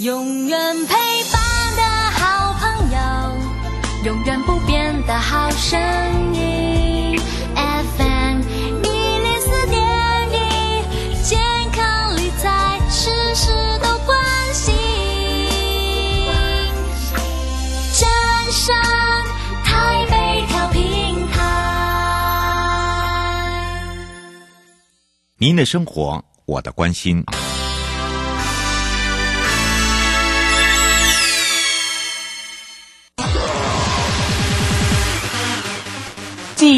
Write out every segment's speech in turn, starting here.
永远陪伴的好朋友，永远不变的好声音。FM 一零四点一，健康理财，事事都关心。正声台北调频台，您的生活，我的关心。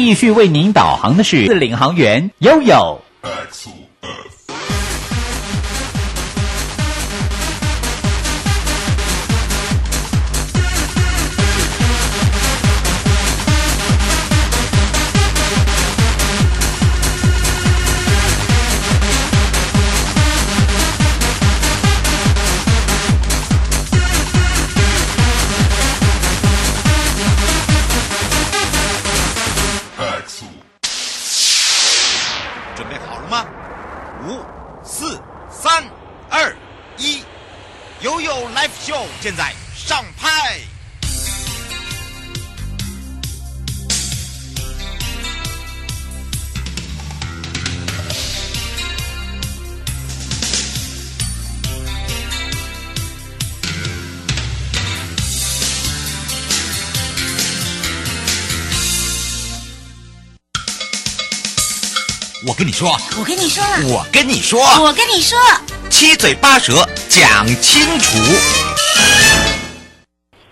继续为您导航的是领航员悠悠。跟你说，我跟你说，我跟你说，七嘴八舌讲清楚。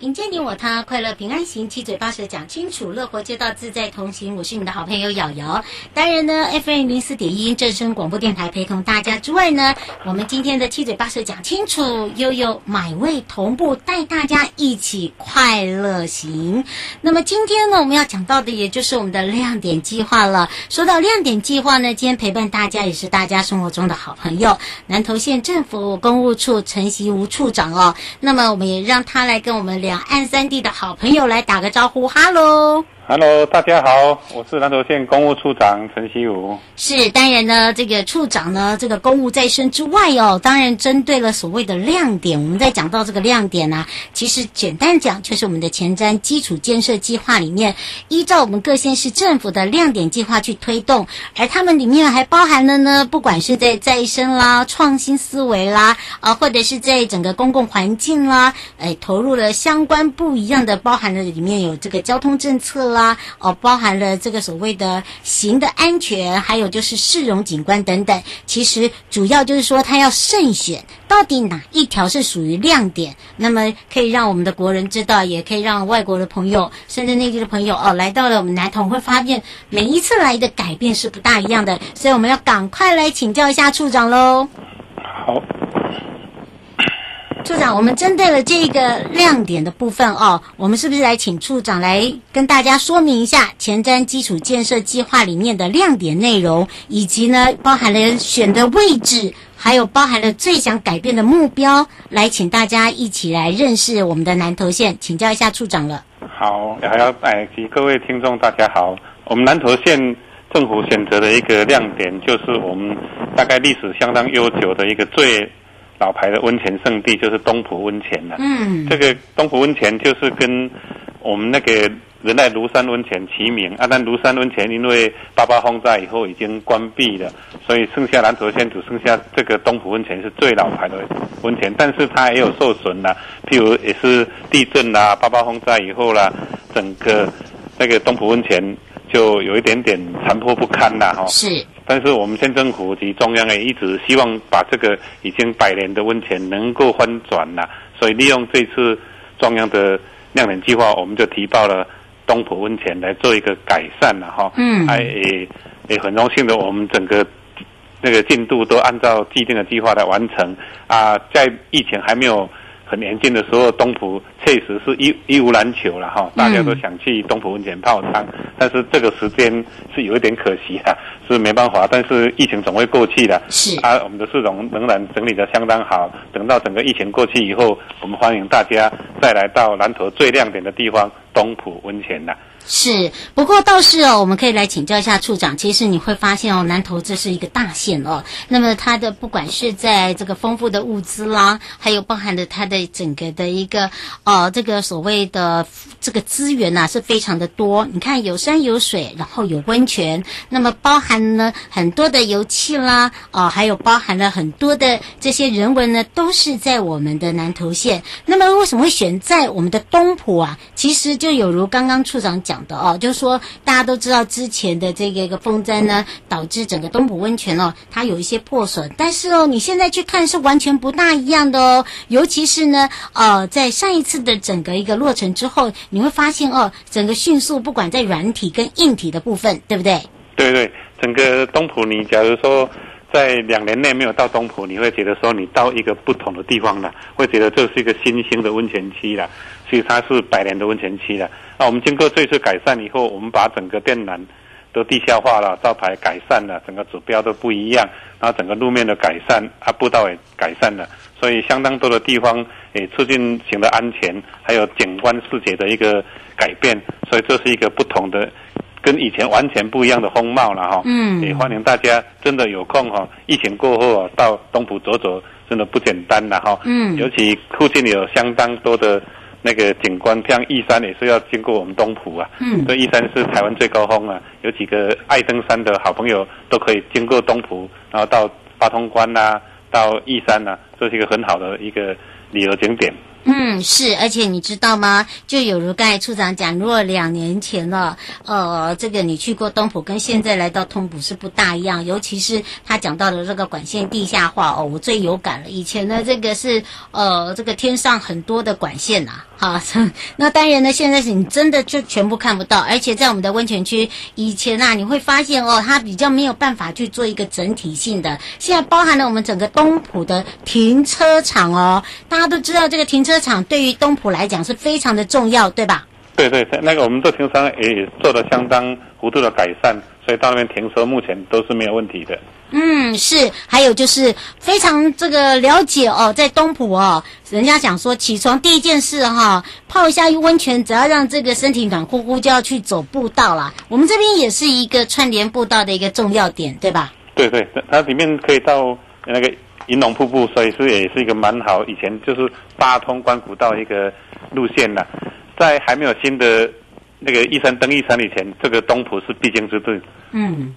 迎接你我他，快乐平安行，七嘴八舌讲清楚，乐活街道自在同行。我是你的好朋友瑶瑶。当然呢，FM 零四点一正声广播电台陪同大家之外呢，我们今天的七嘴八舌讲清楚，悠悠买味同步带大家一起快乐行。那么今天呢，我们要讲到的也就是我们的亮点计划了。说到亮点计划呢，今天陪伴大家也是大家生活中的好朋友，南投县政府公务处陈习吴处长哦。那么我们也让他来跟我们聊。两岸三地的好朋友来打个招呼，哈喽。Hello，大家好，我是南投县公务处长陈锡武。是，当然呢，这个处长呢，这个公务在身之外哦，当然针对了所谓的亮点，我们在讲到这个亮点呢、啊，其实简单讲就是我们的前瞻基础建设计划里面，依照我们各县市政府的亮点计划去推动，而他们里面还包含了呢，不管是在再生啦、创新思维啦，啊，或者是在整个公共环境啦，哎，投入了相关不一样的，包含了里面有这个交通政策啦。哦，包含了这个所谓的行的安全，还有就是市容景观等等。其实主要就是说，他要慎选到底哪一条是属于亮点，那么可以让我们的国人知道，也可以让外国的朋友，甚至内地的朋友哦，来到了我们南通会发现每一次来的改变是不大一样的。所以我们要赶快来请教一下处长喽。好。处长，我们针对了这个亮点的部分哦，我们是不是来请处长来跟大家说明一下前瞻基础建设计划里面的亮点内容，以及呢包含了选的位置，还有包含了最想改变的目标，来请大家一起来认识我们的南投县，请教一下处长了。好，还要哎，及各位听众大家好，我们南投县政府选择的一个亮点，就是我们大概历史相当悠久的一个最。老牌的温泉圣地就是东浦温泉了。嗯，这个东浦温泉就是跟我们那个仁爱庐山温泉齐名啊。但庐山温泉因为八八风灾以后已经关闭了，所以剩下南投县只剩下这个东浦温泉是最老牌的温泉，但是它也有受损了，譬如也是地震啦、八八风灾以后啦，整个那个东浦温泉就有一点点残破不堪了哈。是。但是我们县政府及中央也一直希望把这个已经百年的温泉能够翻转了，所以利用这次中央的亮点计划，我们就提报了东浦温泉来做一个改善了哈。嗯，还也也很荣幸的，我们整个那个进度都按照既定的计划来完成啊，在疫情还没有。很年轻的时候，东浦确实是一一无难求了哈，大家都想去东浦温泉泡汤，但是这个时间是有一点可惜啊，是没办法。但是疫情总会过去的，是啊，我们的市容仍然整理的相当好。等到整个疫情过去以后，我们欢迎大家再来到南投最亮点的地方东浦温泉了。是，不过倒是哦，我们可以来请教一下处长。其实你会发现哦，南投这是一个大县哦。那么它的不管是在这个丰富的物资啦，还有包含的它的整个的一个呃这个所谓的这个资源呐、啊，是非常的多。你看有山有水，然后有温泉，那么包含呢很多的油气啦，哦、还有包含了很多的这些人文呢，都是在我们的南投县。那么为什么会选在我们的东埔啊？其实就有如刚刚处长讲。讲的哦，就是说大家都知道之前的这个一个风灾呢，导致整个东浦温泉哦，它有一些破损。但是哦，你现在去看是完全不大一样的哦。尤其是呢，呃，在上一次的整个一个落成之后，你会发现哦，整个迅速，不管在软体跟硬体的部分，对不对？对对，整个东浦，你假如说在两年内没有到东浦，你会觉得说你到一个不同的地方了，会觉得这是一个新兴的温泉区了。其实它是百年的温泉区了。那我们经过这次改善以后，我们把整个电缆都地下化了，招牌改善了，整个指标都不一样，然后整个路面的改善，啊，步道也改善了，所以相当多的地方也促进行的安全，还有景观视觉的一个改变，所以这是一个不同的，跟以前完全不一样的风貌了哈。嗯。也欢迎大家真的有空哈，疫情过后啊到东埔走走，真的不简单了哈。嗯。尤其附近有相当多的。那个景观，像义山也是要经过我们东埔啊。嗯。这义山是台湾最高峰啊，有几个爱登山的好朋友都可以经过东埔，然后到八通关呐、啊，到义山呐、啊，这是一个很好的一个旅游景点。嗯，是，而且你知道吗？就有如刚才处长讲，如果两年前了，呃，这个你去过东埔，跟现在来到东埔是不大一样。尤其是他讲到的这个管线地下化哦，我最有感了。以前呢，这个是呃，这个天上很多的管线呐、啊，哈。那当然呢，现在是你真的就全部看不到。而且在我们的温泉区，以前啊，你会发现哦，它比较没有办法去做一个整体性的。现在包含了我们整个东埔的停车场哦，大家都知道这个停车。车场对于东埔来讲是非常的重要，对吧？对对，那个我们这停车场也做了相当幅度的改善，所以到那边停车目前都是没有问题的。嗯，是。还有就是非常这个了解哦，在东埔哦，人家讲说起床第一件事哈、哦，泡一下温泉，只要让这个身体暖乎乎，就要去走步道啦。我们这边也是一个串联步道的一个重要点，对吧？对对，它里面可以到那个。银龙瀑布，所以是也是一个蛮好。以前就是八通关古道一个路线了，在还没有新的那个一山登一山以前，这个东浦是必经之地。嗯，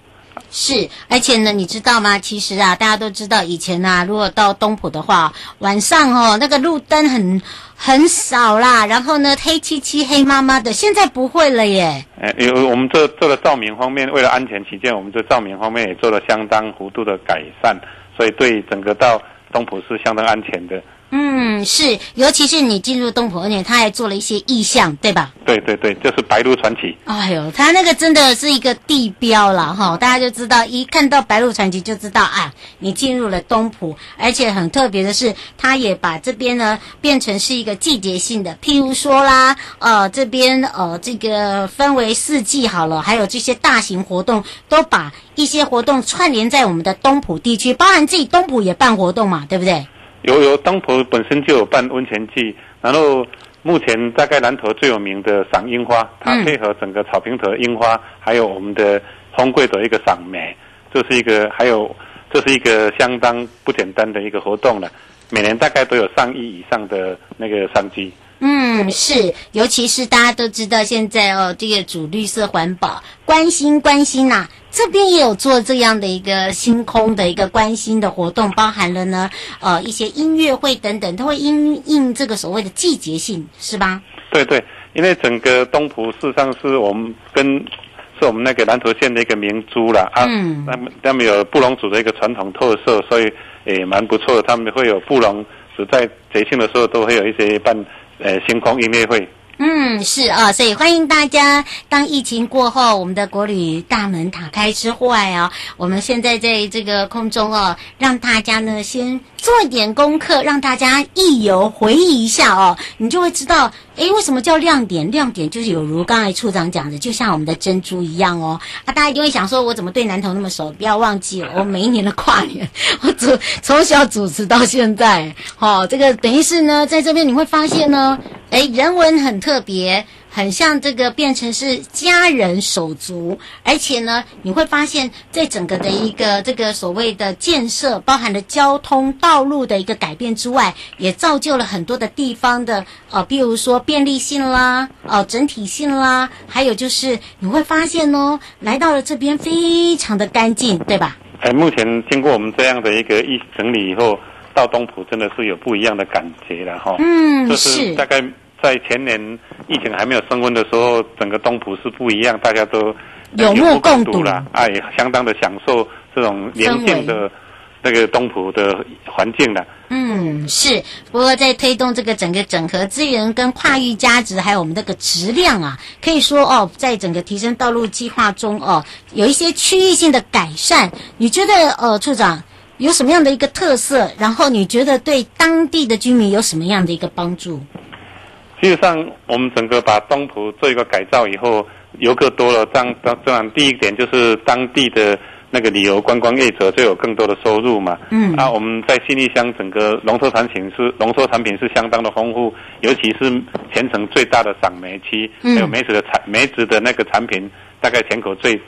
是，而且呢，你知道吗？其实啊，大家都知道，以前啊，如果到东浦的话，晚上哦，那个路灯很很少啦，然后呢，黑漆漆、黑麻麻的。现在不会了耶。哎，有我们这做了照明方面，为了安全起见，我们这照明方面也做了相当幅度的改善。所以对整个到东浦是相当安全的。嗯，是，尤其是你进入东埔，而且他还做了一些意象，对吧？对对对，就是白鹿传奇。哎呦，他那个真的是一个地标了哈，大家就知道，一看到白鹿传奇就知道啊，你进入了东埔。而且很特别的是，他也把这边呢变成是一个季节性的，譬如说啦，呃，这边呃这个分为四季好了，还有这些大型活动，都把一些活动串联在我们的东埔地区，包含自己东埔也办活动嘛，对不对？有有，东埔本身就有办温泉季，然后目前大概南投最有名的赏樱花，它配合整个草坪头樱花，还有我们的红桂的一个赏梅，这是一个还有这是一个相当不简单的一个活动了，每年大概都有上亿以上的那个商机。嗯，是，尤其是大家都知道现在哦，这个主绿色环保，关心关心呐、啊，这边也有做这样的一个星空的一个关心的活动，包含了呢，呃，一些音乐会等等，都会因应这个所谓的季节性，是吧？对对，因为整个东埔事实上是我们跟是我们那个南投县的一个明珠啦，啊，嗯，他们他们有布农族的一个传统特色，所以也蛮不错的，他们会有布农族在节庆的时候都会有一些办。呃，星空音乐会。嗯，是啊，所以欢迎大家。当疫情过后，我们的国旅大门打开之外啊，我们现在在这个空中哦，让大家呢先做一点功课，让大家一游回忆一下哦，你就会知道，诶，为什么叫亮点？亮点就是有如刚才处长讲的，就像我们的珍珠一样哦。啊，大家一定会想说，我怎么对南投那么熟？不要忘记了，我每一年的跨年，我主从小主持到现在，哦，这个等于是呢，在这边你会发现呢，诶，人文很特别。很像这个变成是家人手足，而且呢，你会发现在整个的一个这个所谓的建设，包含了交通道路的一个改变之外，也造就了很多的地方的呃，比如说便利性啦，哦、整体性啦，还有就是你会发现哦，来到了这边非常的干净，对吧？哎，目前经过我们这样的一个一整理以后，到东埔真的是有不一样的感觉了哈。嗯，就是大概在前年疫情还没有升温的时候，整个东埔是不一样，大家都有目共睹了啊，也相当的享受这种宁静的那个东埔的环境了。嗯，是。不过在推动这个整个整合资源跟跨域价值，还有我们那个质量啊，可以说哦，在整个提升道路计划中哦，有一些区域性的改善。你觉得呃，处长有什么样的一个特色？然后你觉得对当地的居民有什么样的一个帮助？基本上，我们整个把东湖做一个改造以后，游客多了，当当当然第一点就是当地的。那个旅游观光业者就有更多的收入嘛。嗯。啊，我们在信义乡整个农特产品是农特产品是相当的丰富，尤其是全城最大的赏梅区，还有梅子的产梅子的那个产品，大概全国最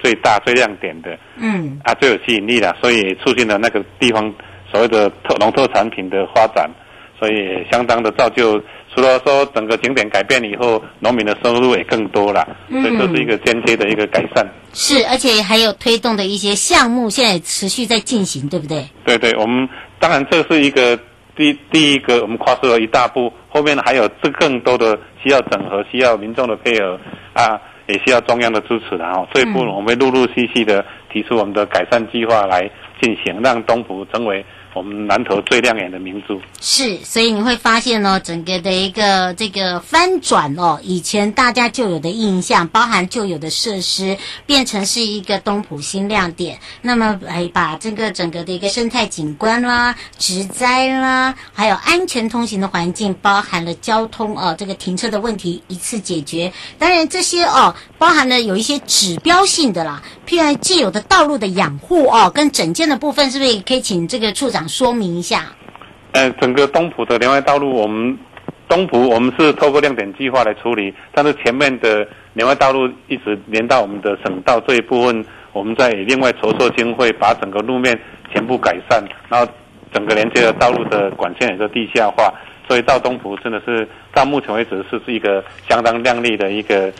最大最亮点的。嗯。啊，最有吸引力的，所以促进了那个地方所谓的特农特产品的发展，所以相当的造就。除了说整个景点改变以后，农民的收入也更多了，所以这是一个间接的一个改善。嗯、是，而且还有推动的一些项目，现在持续在进行，对不对？对对，我们当然这是一个第第一个，我们跨出了一大步，后面还有这更多的需要整合，需要民众的配合啊，也需要中央的支持的哦。这一步我们会陆陆续续的提出我们的改善计划来进行，让东埔成为。我们南投最亮眼的明珠是，所以你会发现呢，整个的一个这个翻转哦，以前大家就有的印象，包含旧有的设施，变成是一个东埔新亮点。那么哎把这个整个的一个生态景观啦、植栽啦，还有安全通行的环境，包含了交通哦，这个停车的问题一次解决。当然这些哦，包含了有一些指标性的啦，譬如既有的道路的养护哦，跟整建的部分，是不是也可以请这个处长？说明一下，呃，整个东埔的连外道路，我们东埔我们是透过亮点计划来处理，但是前面的连外道路一直连到我们的省道这一部分，我们再另外筹措经费，把整个路面全部改善，然后整个连接的道路的管线也是地下化，所以到东埔真的是到目前为止是是一个相当亮丽的一个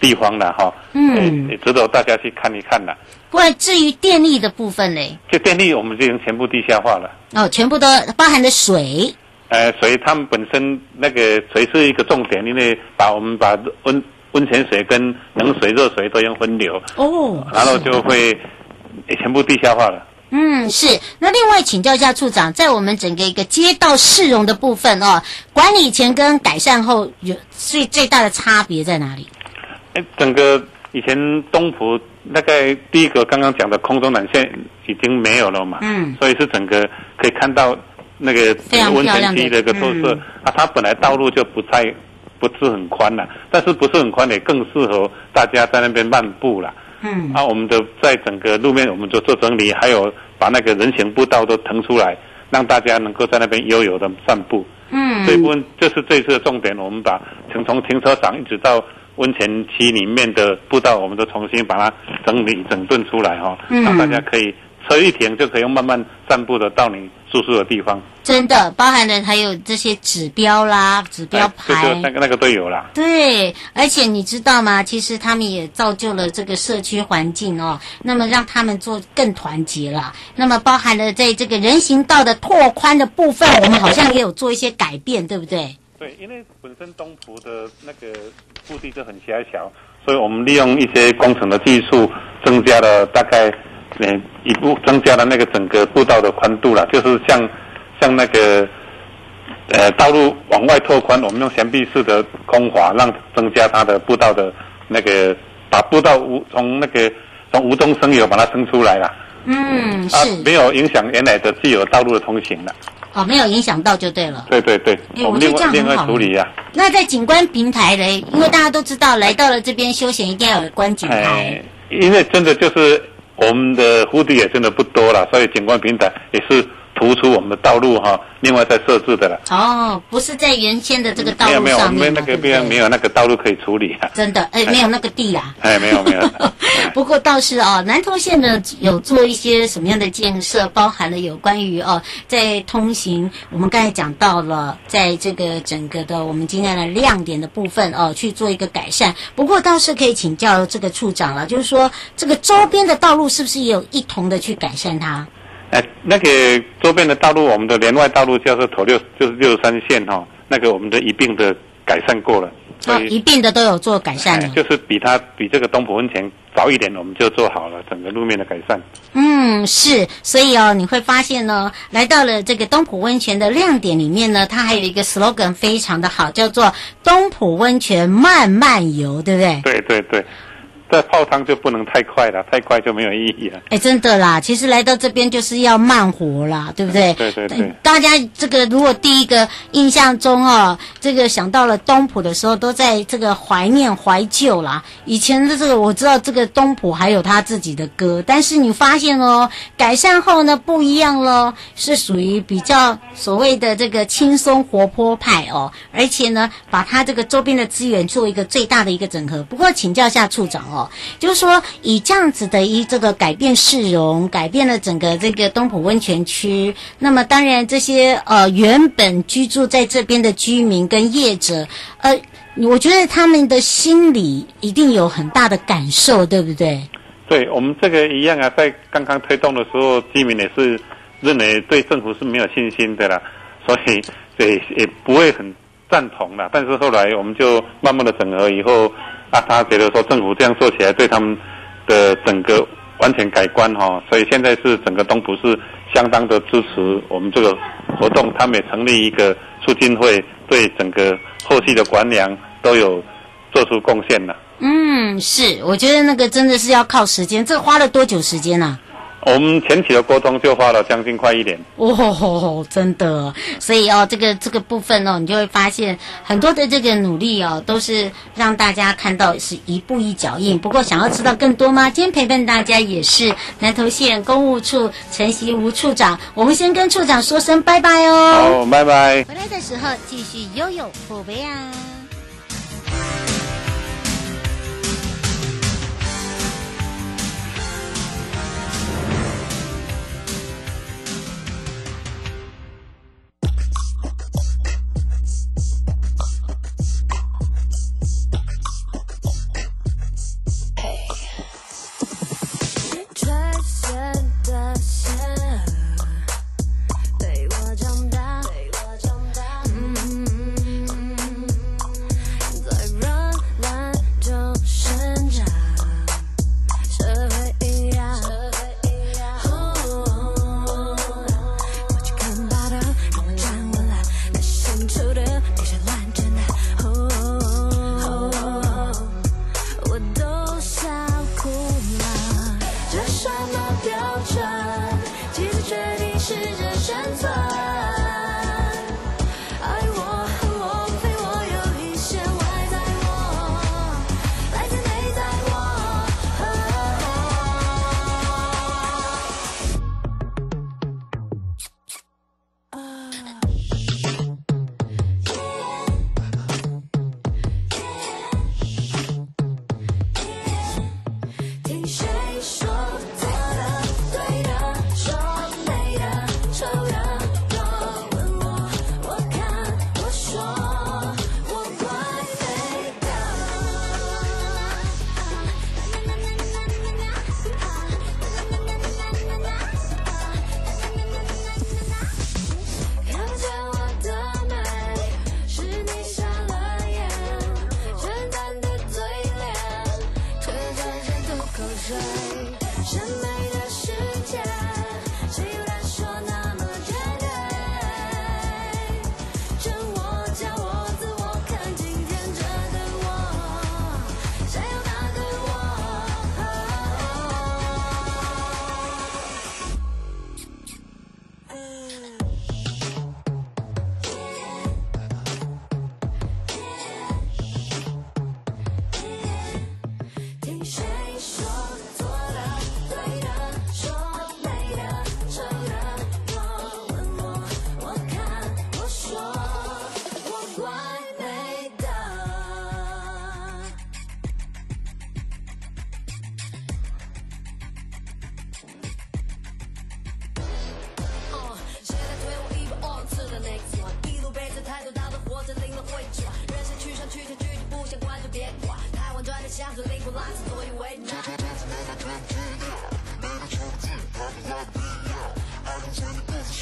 地方了哈，嗯，也值得大家去看一看了。不过至于电力的部分呢？就电力，我们就已经全部地下化了。哦，全部都包含的水。呃，水他们本身那个水是一个重点，因为把我们把温温泉水跟冷水、热水都用分流。哦。然后就会也全部地下化了。嗯，是。那另外请教一下处长，在我们整个一个街道市容的部分哦，管理前跟改善后有最最大的差别在哪里？整个以前东埔大概第一个刚刚讲的空中缆线已经没有了嘛，嗯，所以是整个可以看到那个温泉区的一个特色、嗯、啊，它本来道路就不太不是很宽了，但是不是很宽也更适合大家在那边漫步了，嗯，啊，我们的在整个路面我们就做整理，还有把那个人行步道都腾出来，让大家能够在那边悠游的散步，嗯，这一部分就是这次的重点，我们把从从停车场一直到。温泉区里面的步道，我们都重新把它整理整顿出来哈，让大家可以车一停就可以慢慢散步的到你住宿的地方。真的，包含了还有这些指标啦、指标牌，那个那个都有啦。对，而且你知道吗？其实他们也造就了这个社区环境哦，那么让他们做更团结了。那么包含了在这个人行道的拓宽的部分，我们好像也有做一些改变，对不对？对，因为本身东埔的那个腹地就很狭小，所以我们利用一些工程的技术，增加了大概，呃，一步增加了那个整个步道的宽度了，就是像像那个，呃，道路往外拓宽，我们用悬臂式的空滑，让增加它的步道的那个，把步道无从那个从无中生有把它生出来了。嗯，是。啊，没有影响原来的既有道路的通行了。哦，没有影响到就对了。对对对，欸、我们另外另外处理呀、啊。那在景观平台嘞，因为大家都知道，来到了这边休闲一定要有观景台、欸。因为真的就是我们的腹地也真的不多了，所以景观平台也是突出我们的道路哈，另外再设置的了。哦，不是在原先的这个道没有没有，我路上面们那个边没有那个道路可以处理啊。真的，哎，没有那个地啊。哎，没有没有。不过倒是啊，南通县呢有做一些什么样的建设，包含了有关于哦，在通行，我们刚才讲到了，在这个整个的我们今天的亮点的部分哦，去做一个改善。不过倒是可以请教这个处长了，就是说这个周边的道路是不是也有一同的去改善它？哎，那个周边的道路，我们的连外道路叫做头六，就是六十三线哈、哦，那个我们的一并的改善过了，哦、一并的都有做改善了，就是比它比这个东浦温泉早一点，我们就做好了整个路面的改善。嗯，是，所以哦，你会发现呢，来到了这个东浦温泉的亮点里面呢，它还有一个 slogan 非常的好，叫做“东浦温泉慢慢游”，对不对？对对对。这泡汤就不能太快了，太快就没有意义了。哎，真的啦，其实来到这边就是要慢活啦，对不对？对对对。大家这个如果第一个印象中哦，这个想到了东浦的时候，都在这个怀念怀旧啦。以前的这个我知道，这个东浦还有他自己的歌，但是你发现哦，改善后呢不一样喽，是属于比较所谓的这个轻松活泼派哦，而且呢，把他这个周边的资源做一个最大的一个整合。不过请教一下处长哦。就是说，以这样子的一这个改变市容，改变了整个这个东埔温泉区。那么，当然这些呃原本居住在这边的居民跟业者，呃，我觉得他们的心里一定有很大的感受，对不对？对，我们这个一样啊，在刚刚推动的时候，居民也是认为对政府是没有信心的啦，所以对也不会很赞同了。但是后来我们就慢慢的整合以后。那，他觉得说政府这样做起来对他们的整个完全改观哈，所以现在是整个东埔是相当的支持我们这个活动，他们也成立一个促进会，对整个后续的管粮都有做出贡献了。嗯，是，我觉得那个真的是要靠时间，这花了多久时间呢？我们前期的沟通就花了将近快一年哦，真的，所以哦，这个这个部分哦，你就会发现很多的这个努力哦，都是让大家看到是一步一脚印。不过，想要知道更多吗？今天陪伴大家也是南投县公务处陈习吴处长，我们先跟处长说声拜拜哦。好，拜拜。回来的时候继续悠悠宝贝啊。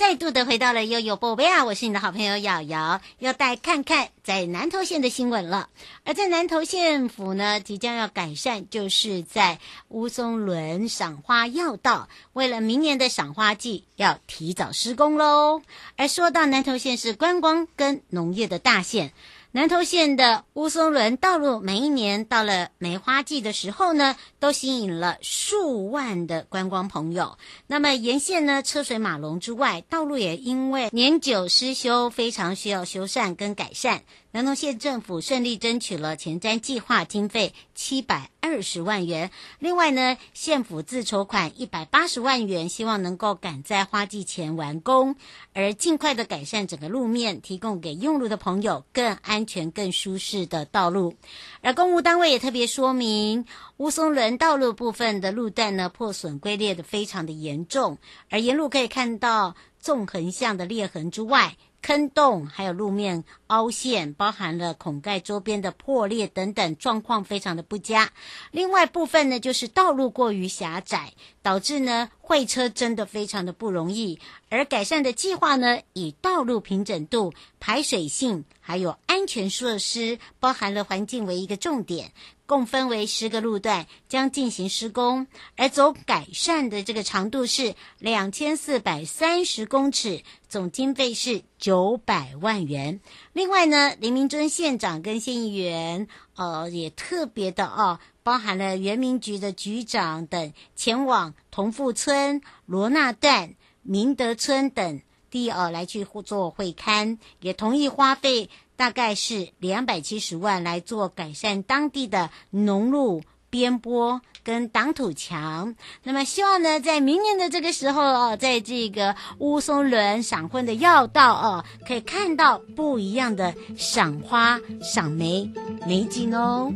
再度的回到了悠悠宝贝啊！我是你的好朋友瑶瑶，要带看看在南投县的新闻了。而在南投县府呢，即将要改善，就是在乌松仑赏花要道，为了明年的赏花季，要提早施工喽。而说到南投县是观光跟农业的大县。南投县的乌松仑道路，每一年到了梅花季的时候呢，都吸引了数万的观光朋友。那么沿线呢，车水马龙之外，道路也因为年久失修，非常需要修缮跟改善。南投县政府顺利争取了前瞻计划经费七百二十万元，另外呢，县府自筹款一百八十万元，希望能够赶在花季前完工，而尽快的改善整个路面，提供给用路的朋友更安全、更舒适的道路。而公务单位也特别说明，乌松仑道路部分的路段呢，破损龟裂的非常的严重，而沿路可以看到纵横向的裂痕之外，坑洞，还有路面凹陷，包含了孔盖周边的破裂等等，状况非常的不佳。另外部分呢，就是道路过于狭窄，导致呢会车真的非常的不容易。而改善的计划呢，以道路平整度、排水性，还有安全设施，包含了环境为一个重点。共分为十个路段，将进行施工，而走改善的这个长度是两千四百三十公尺，总经费是九百万元。另外呢，林明尊县长跟县议员，呃，也特别的哦，包含了原民局的局长等，前往同富村、罗纳段、明德村等地哦，来去做会勘，也同意花费。大概是两百七十万来做改善当地的农路边坡跟挡土墙。那么希望呢，在明年的这个时候哦，在这个乌松仑赏婚的要道哦，可以看到不一样的赏花赏梅美景哦。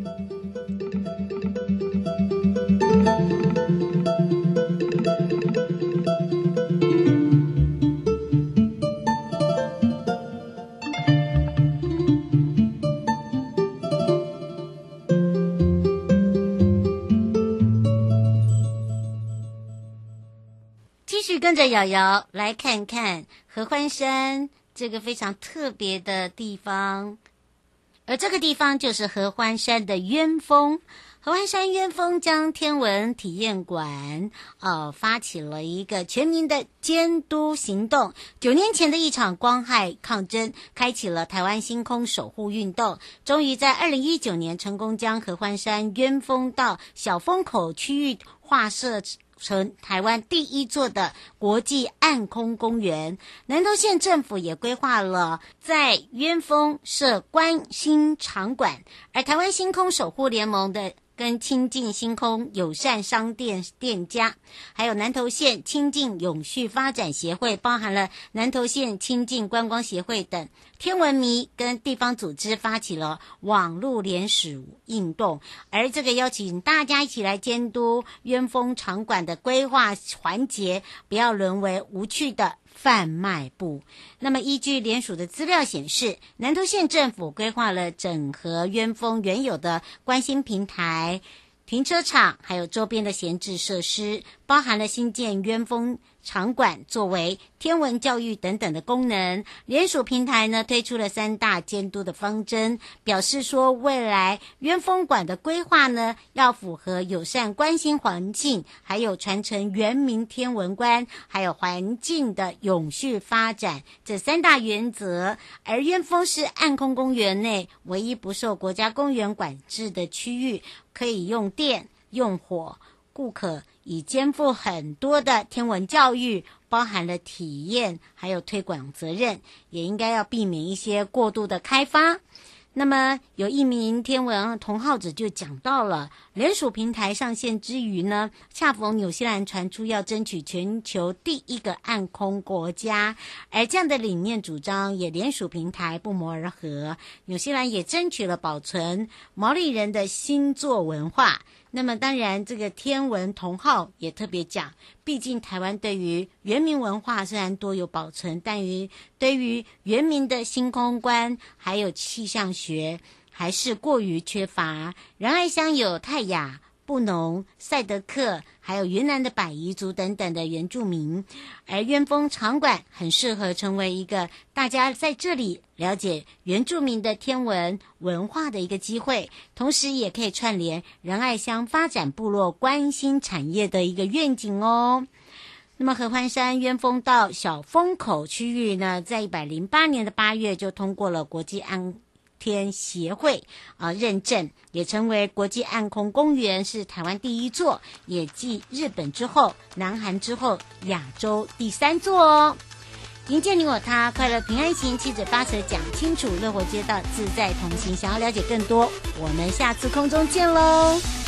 跟着瑶瑶来看看合欢山这个非常特别的地方，而这个地方就是合欢山的鸢峰。合欢山鸢峰将天文体验馆呃发起了一个全民的监督行动。九年前的一场光害抗争，开启了台湾星空守护运动，终于在二零一九年成功将合欢山鸢峰到小风口区域划设。成台湾第一座的国际暗空公园，南投县政府也规划了在鸢峰设观星场馆，而台湾星空守护联盟的。跟清净星空友善商店店家，还有南投县清净永续发展协会，包含了南投县清净观光协会等天文迷跟地方组织发起了网络联署运动，而这个邀请大家一起来监督鸢峰场馆的规划环节，不要沦为无趣的。贩卖部。那么，依据联署的资料显示，南投县政府规划了整合鸢峰原有的关心平台、停车场，还有周边的闲置设施，包含了新建鸢峰。场馆作为天文教育等等的功能，联署平台呢推出了三大监督的方针，表示说未来鸢峰馆的规划呢要符合友善关心环境，还有传承原民天文观，还有环境的永续发展这三大原则。而鸢峰是暗空公园内唯一不受国家公园管制的区域，可以用电用火，顾客。已肩负很多的天文教育，包含了体验，还有推广责任，也应该要避免一些过度的开发。那么，有一名天文同好者就讲到了，联署平台上线之余呢，恰逢纽西兰传出要争取全球第一个暗空国家，而这样的理念主张也联署平台不谋而合。纽西兰也争取了保存毛利人的星座文化。那么当然，这个天文同号也特别讲，毕竟台湾对于原民文化虽然多有保存，但于对于原民的星空观还有气象学还是过于缺乏。仁爱乡有泰雅。布农、赛德克，还有云南的百夷族等等的原住民，而鸢峰场馆很适合成为一个大家在这里了解原住民的天文文化的一个机会，同时也可以串联仁爱乡发展部落关心产业的一个愿景哦。那么合欢山鸢峰到小风口区域呢，在一百零八年的八月就通过了国际安天协会啊认证，也成为国际暗空公园，是台湾第一座，也继日本之后，南韩之后，亚洲第三座哦。迎接你我他，快乐平安行，七嘴八舌讲清楚，乐活街道自在同行。想要了解更多，我们下次空中见喽。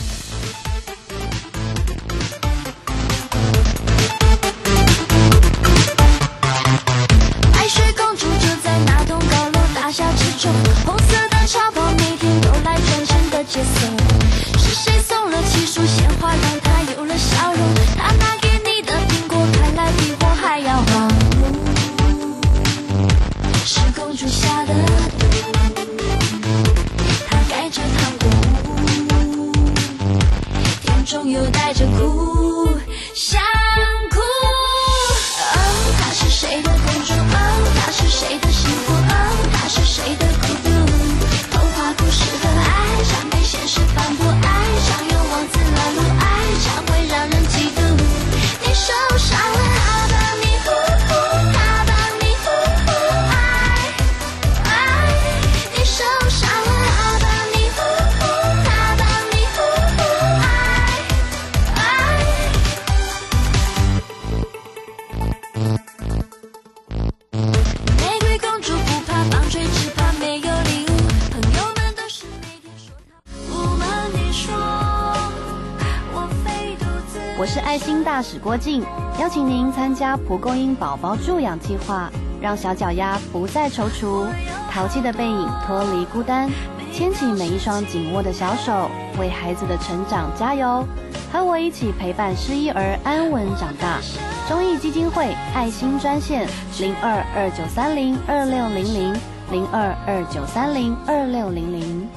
大使郭静邀请您参加蒲公英宝宝助养计划，让小脚丫不再踌躇，淘气的背影脱离孤单，牵起每一双紧握的小手，为孩子的成长加油。和我一起陪伴失依儿安稳长大。中义基金会爱心专线零二二九三零二六零零零二二九三零二六零零。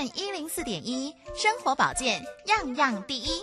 FM 一零四点一，生活保健样样第一。